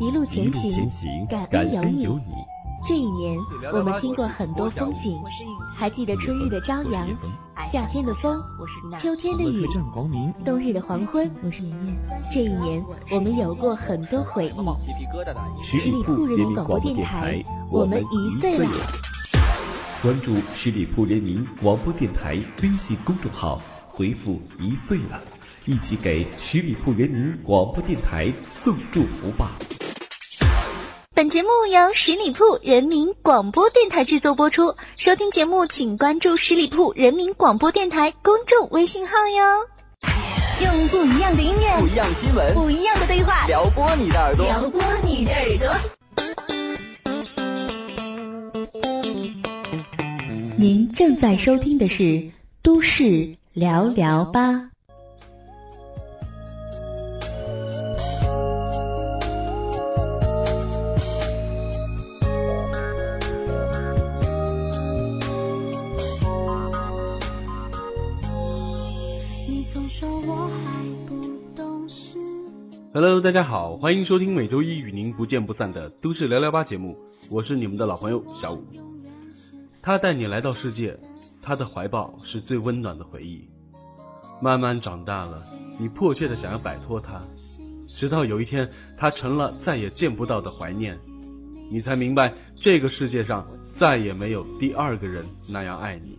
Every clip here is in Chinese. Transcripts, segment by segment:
一路前行，感恩有你。这一年，我们听过很多风景，还记得春日的朝阳，夏天的风，秋天的雨，冬日的黄昏。我是妍妍。这一年，我们有过很多回忆。十里铺人民广播电台，我们一岁了。关注十里铺人民广播电台微信公众号，回复一岁了，一起给十里铺人民广播电台送祝福吧。本节目由十里铺人民广播电台制作播出。收听节目，请关注十里铺人民广播电台公众微信号哟。用不一样的音乐，不一样的新闻，不一样的对话，撩拨你的耳朵，撩拨你的耳朵。您正在收听的是《都市聊聊吧》。大家好，欢迎收听每周一与您不见不散的都市聊聊吧节目，我是你们的老朋友小五。他带你来到世界，他的怀抱是最温暖的回忆。慢慢长大了，你迫切的想要摆脱他，直到有一天，他成了再也见不到的怀念，你才明白这个世界上再也没有第二个人那样爱你，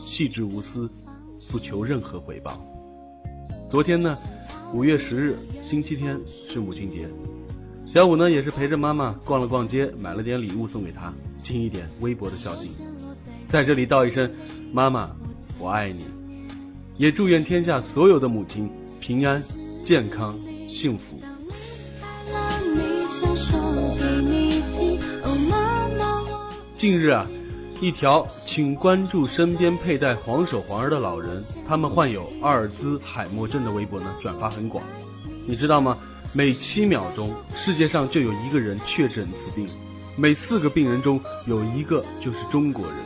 细致无私，不求任何回报。昨天呢？五月十日，星期天是母亲节，小五呢也是陪着妈妈逛了逛街，买了点礼物送给她，尽一点微薄的孝敬。在这里道一声妈妈，我爱你，也祝愿天下所有的母亲平安、健康、幸福。近日啊。一条，请关注身边佩戴黄手环儿的老人，他们患有阿尔兹海默症的微博呢，转发很广。你知道吗？每七秒钟，世界上就有一个人确诊此病，每四个病人中有一个就是中国人。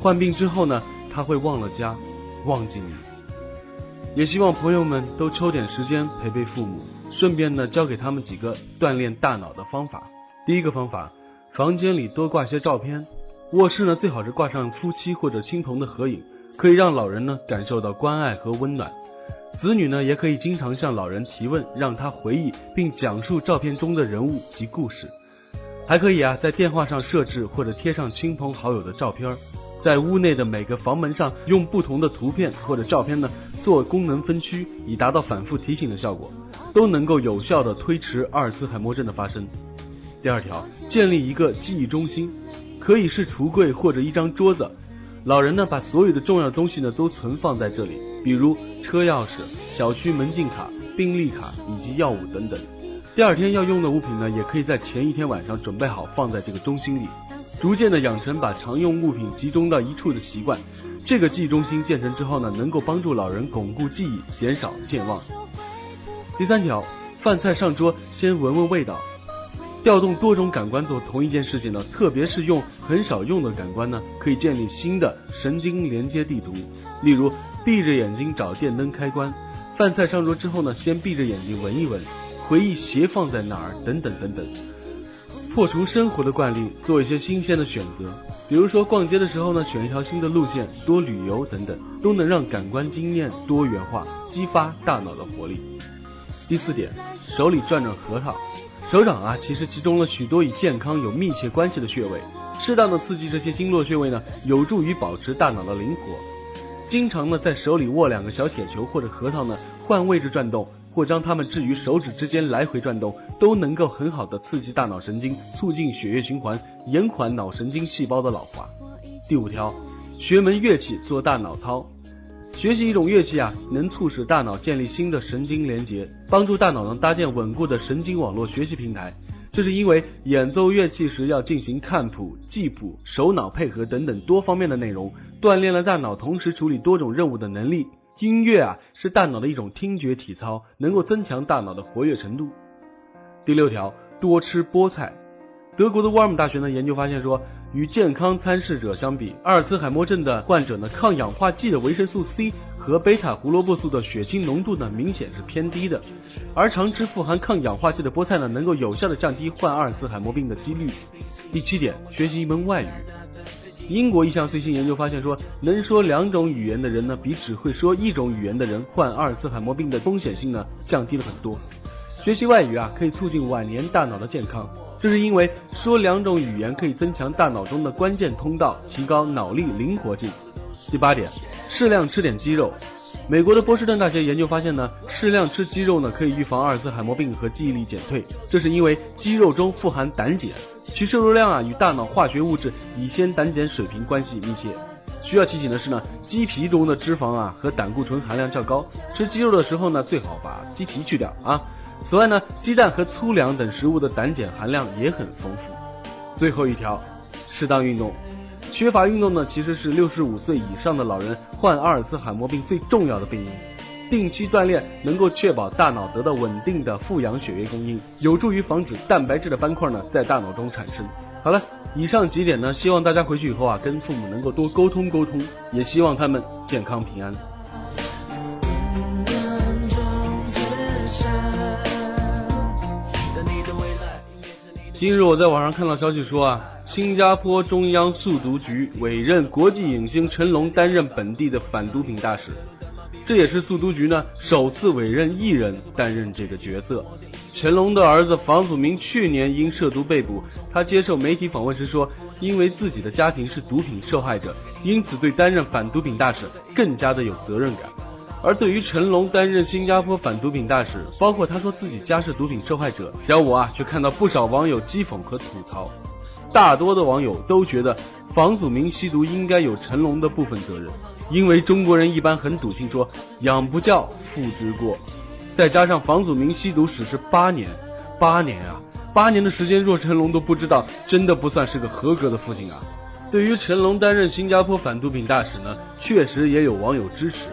患病之后呢，他会忘了家，忘记你。也希望朋友们都抽点时间陪陪父母，顺便呢，教给他们几个锻炼大脑的方法。第一个方法，房间里多挂些照片。卧室呢，最好是挂上夫妻或者亲朋的合影，可以让老人呢感受到关爱和温暖。子女呢，也可以经常向老人提问，让他回忆并讲述照片中的人物及故事。还可以啊，在电话上设置或者贴上亲朋好友的照片，在屋内的每个房门上用不同的图片或者照片呢做功能分区，以达到反复提醒的效果，都能够有效的推迟阿尔茨海默症的发生。第二条，建立一个记忆中心。可以是橱柜或者一张桌子，老人呢把所有的重要东西呢都存放在这里，比如车钥匙、小区门禁卡、病历卡以及药物等等。第二天要用的物品呢，也可以在前一天晚上准备好放在这个中心里，逐渐的养成把常用物品集中到一处的习惯。这个记忆中心建成之后呢，能够帮助老人巩固记忆，减少健忘。第三条，饭菜上桌先闻闻味道。调动多种感官做同一件事情呢，特别是用很少用的感官呢，可以建立新的神经连接地图。例如，闭着眼睛找电灯开关，饭菜上桌之后呢，先闭着眼睛闻一闻，回忆鞋放在哪儿，等等等等。破除生活的惯例，做一些新鲜的选择，比如说逛街的时候呢，选一条新的路线，多旅游等等，都能让感官经验多元化，激发大脑的活力。第四点，手里转转核桃。手掌啊，其实集中了许多与健康有密切关系的穴位，适当的刺激这些经络穴位呢，有助于保持大脑的灵活。经常呢在手里握两个小铁球或者核桃呢，换位置转动，或将它们置于手指之间来回转动，都能够很好的刺激大脑神经，促进血液循环，延缓脑神经细胞的老化。第五条，学门乐器做大脑操。学习一种乐器啊，能促使大脑建立新的神经连接，帮助大脑能搭建稳固的神经网络学习平台。这是因为演奏乐器时要进行看谱、记谱、手脑配合等等多方面的内容，锻炼了大脑同时处理多种任务的能力。音乐啊，是大脑的一种听觉体操，能够增强大脑的活跃程度。第六条，多吃菠菜。德国的沃尔姆大学呢研究发现说，与健康参试者相比，阿尔茨海默症的患者呢，抗氧化剂的维生素 C 和贝塔胡萝卜素的血清浓度呢明显是偏低的，而常吃富含抗氧化剂的菠菜呢，能够有效的降低患阿尔茨海默病的几率。第七点，学习一门外语。英国一项最新研究发现说，能说两种语言的人呢，比只会说一种语言的人患阿尔茨海默病的风险性呢降低了很多。学习外语啊，可以促进晚年大脑的健康。这是因为说两种语言可以增强大脑中的关键通道，提高脑力灵活性。第八点，适量吃点鸡肉。美国的波士顿大学研究发现呢，适量吃鸡肉呢可以预防阿尔茨海默病和记忆力减退。这是因为鸡肉中富含胆碱，其摄入量啊与大脑化学物质乙酰胆碱水平关系密切。需要提醒的是呢，鸡皮中的脂肪啊和胆固醇含量较高，吃鸡肉的时候呢最好把鸡皮去掉啊。此外呢，鸡蛋和粗粮等食物的胆碱含量也很丰富。最后一条，适当运动。缺乏运动呢，其实是六十五岁以上的老人患阿尔茨海默病最重要的病因。定期锻炼能够确保大脑得到稳定的富氧血液供应，有助于防止蛋白质的斑块呢在大脑中产生。好了，以上几点呢，希望大家回去以后啊，跟父母能够多沟通沟通，也希望他们健康平安。近日我在网上看到消息说啊，新加坡中央速毒局委任国际影星成龙担任本地的反毒品大使，这也是速毒局呢首次委任艺人担任这个角色。成龙的儿子房祖名去年因涉毒被捕，他接受媒体访问时说，因为自己的家庭是毒品受害者，因此对担任反毒品大使更加的有责任感。而对于成龙担任新加坡反毒品大使，包括他说自己家是毒品受害者，小五啊却看到不少网友讥讽和吐槽。大多的网友都觉得房祖名吸毒应该有成龙的部分责任，因为中国人一般很笃信说养不教父之过。再加上房祖名吸毒史是八年，八年啊，八年的时间若成龙都不知道，真的不算是个合格的父亲啊。对于成龙担任新加坡反毒品大使呢，确实也有网友支持。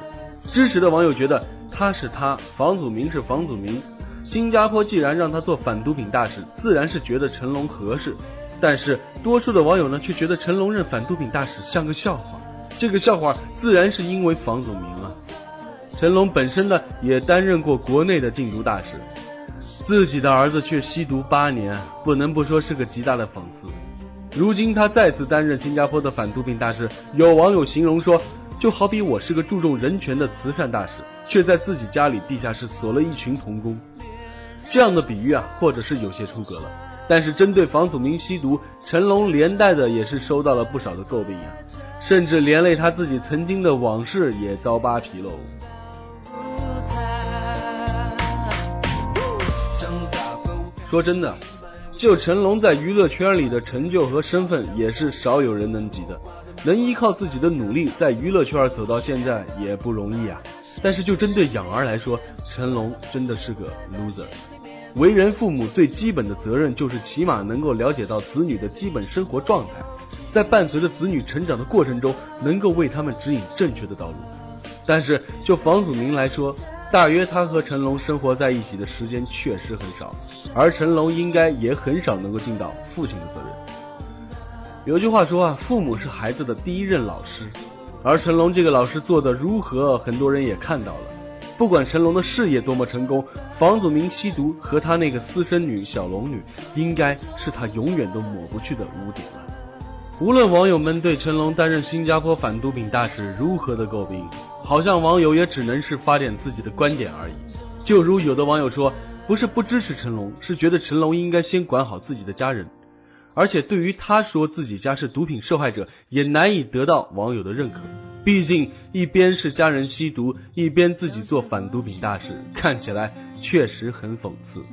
支持的网友觉得他是他，房祖名是房祖名。新加坡既然让他做反毒品大使，自然是觉得成龙合适。但是多数的网友呢，却觉得成龙任反毒品大使像个笑话。这个笑话自然是因为房祖名啊。成龙本身呢，也担任过国内的禁毒大使，自己的儿子却吸毒八年，不能不说是个极大的讽刺。如今他再次担任新加坡的反毒品大使，有网友形容说。就好比我是个注重人权的慈善大使，却在自己家里地下室锁了一群童工，这样的比喻啊，或者是有些出格了。但是针对房祖名吸毒，成龙连带的也是收到了不少的诟病啊，甚至连累他自己曾经的往事也遭扒皮喽。说真的，就成龙在娱乐圈里的成就和身份，也是少有人能及的。能依靠自己的努力在娱乐圈走到现在也不容易啊！但是就针对养儿来说，成龙真的是个 loser。为人父母最基本的责任就是起码能够了解到子女的基本生活状态，在伴随着子女成长的过程中，能够为他们指引正确的道路。但是就房祖名来说，大约他和成龙生活在一起的时间确实很少，而成龙应该也很少能够尽到父亲的责任。有句话说啊，父母是孩子的第一任老师，而成龙这个老师做的如何，很多人也看到了。不管成龙的事业多么成功，房祖名吸毒和他那个私生女小龙女，应该是他永远都抹不去的污点了。无论网友们对成龙担任新加坡反毒品大使如何的诟病，好像网友也只能是发点自己的观点而已。就如有的网友说，不是不支持成龙，是觉得成龙应该先管好自己的家人。而且对于他说自己家是毒品受害者，也难以得到网友的认可。毕竟一边是家人吸毒，一边自己做反毒品大使，看起来确实很讽刺。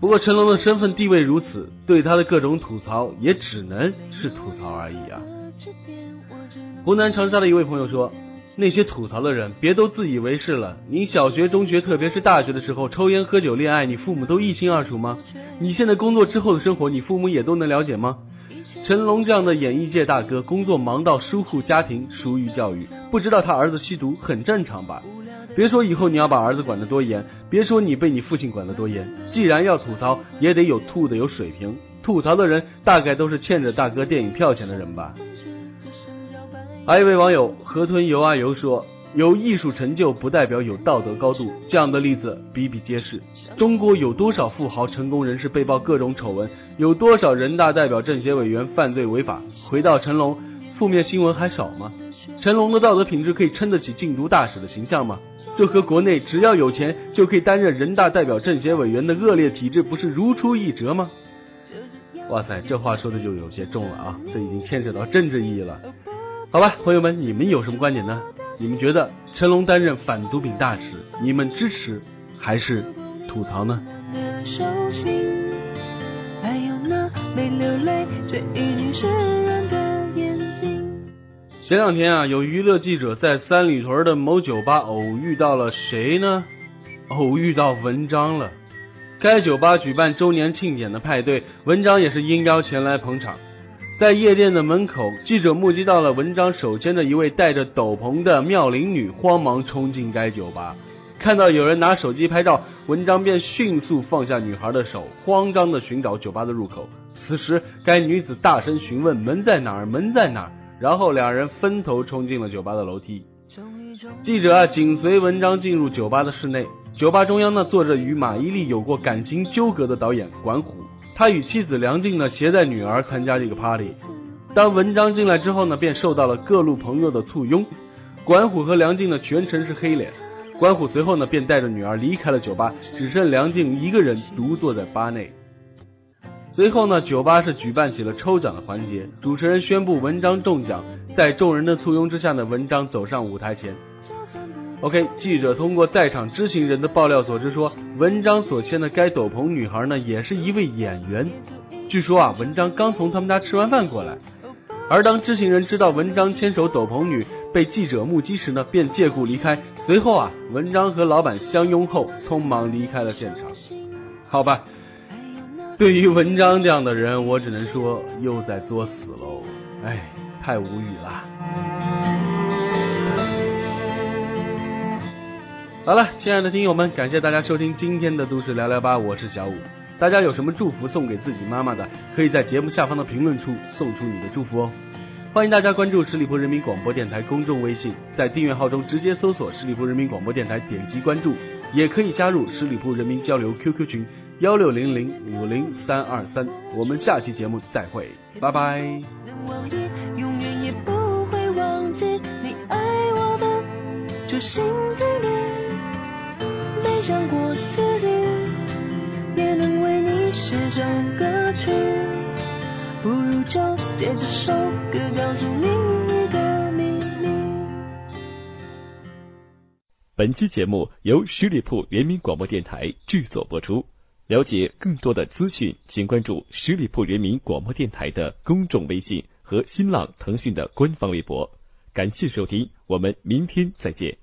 不过成龙的身份地位如此，对他的各种吐槽也只能是吐槽而已啊。湖南长沙的一位朋友说。那些吐槽的人，别都自以为是了。你小学、中学，特别是大学的时候，抽烟、喝酒、恋爱，你父母都一清二楚吗？你现在工作之后的生活，你父母也都能了解吗？成龙这样的演艺界大哥，工作忙到疏忽家庭、疏于教育，不知道他儿子吸毒很正常吧？别说以后你要把儿子管得多严，别说你被你父亲管得多严，既然要吐槽，也得有吐的有水平。吐槽的人大概都是欠着大哥电影票钱的人吧。还有一位网友河豚游啊游说，有艺术成就不代表有道德高度，这样的例子比比皆是。中国有多少富豪、成功人士被曝各种丑闻？有多少人大代表、政协委员犯罪违法？回到成龙，负面新闻还少吗？成龙的道德品质可以撑得起禁毒大使的形象吗？这和国内只要有钱就可以担任人大代表、政协委员的恶劣体制不是如出一辙吗？哇塞，这话说的就有些重了啊！这已经牵扯到政治意义了。好吧，朋友们，你们有什么观点呢？你们觉得成龙担任反毒品大使，你们支持还是吐槽呢？前两天啊，有娱乐记者在三里屯的某酒吧偶遇到了谁呢？偶遇到文章了。该酒吧举办周年庆典的派对，文章也是应邀前来捧场。在夜店的门口，记者目击到了文章手牵着一位戴着斗篷的妙龄女，慌忙冲进该酒吧。看到有人拿手机拍照，文章便迅速放下女孩的手，慌张地寻找酒吧的入口。此时，该女子大声询问门在哪儿，门在哪儿。然后两人分头冲进了酒吧的楼梯。记者啊，紧随文章进入酒吧的室内。酒吧中央呢，坐着与马伊琍有过感情纠葛的导演管虎，他与妻子梁静呢，携带女儿参加这个 party。当文章进来之后呢，便受到了各路朋友的簇拥。管虎和梁静呢，全程是黑脸。管虎随后呢，便带着女儿离开了酒吧，只剩梁静一个人独坐在吧内。随后呢，酒吧是举办起了抽奖的环节，主持人宣布文章中奖，在众人的簇拥之下呢，文章走上舞台前。OK，记者通过在场知情人的爆料所知说，文章所牵的该斗篷女孩呢，也是一位演员。据说啊，文章刚从他们家吃完饭过来，而当知情人知道文章牵手斗篷女被记者目击时呢，便借故离开。随后啊，文章和老板相拥后，匆忙离开了现场。好吧。对于文章这样的人，我只能说又在作死喽，哎，太无语了。好了，亲爱的听友们，感谢大家收听今天的都市聊聊吧，我是小五。大家有什么祝福送给自己妈妈的，可以在节目下方的评论处送出你的祝福哦。欢迎大家关注十里铺人民广播电台公众微信，在订阅号中直接搜索十里铺人民广播电台，点击关注，也可以加入十里铺人民交流 QQ 群。幺六零零五零三二三，我们下期节目再会，拜拜。永远也不会忘记你爱我的心想过自己也能为你施展歌曲，不如就借这首歌标记。你本期节目由十里铺人民广播电台制作播出。了解更多的资讯，请关注十里铺人民广播电台的公众微信和新浪、腾讯的官方微博。感谢收听，我们明天再见。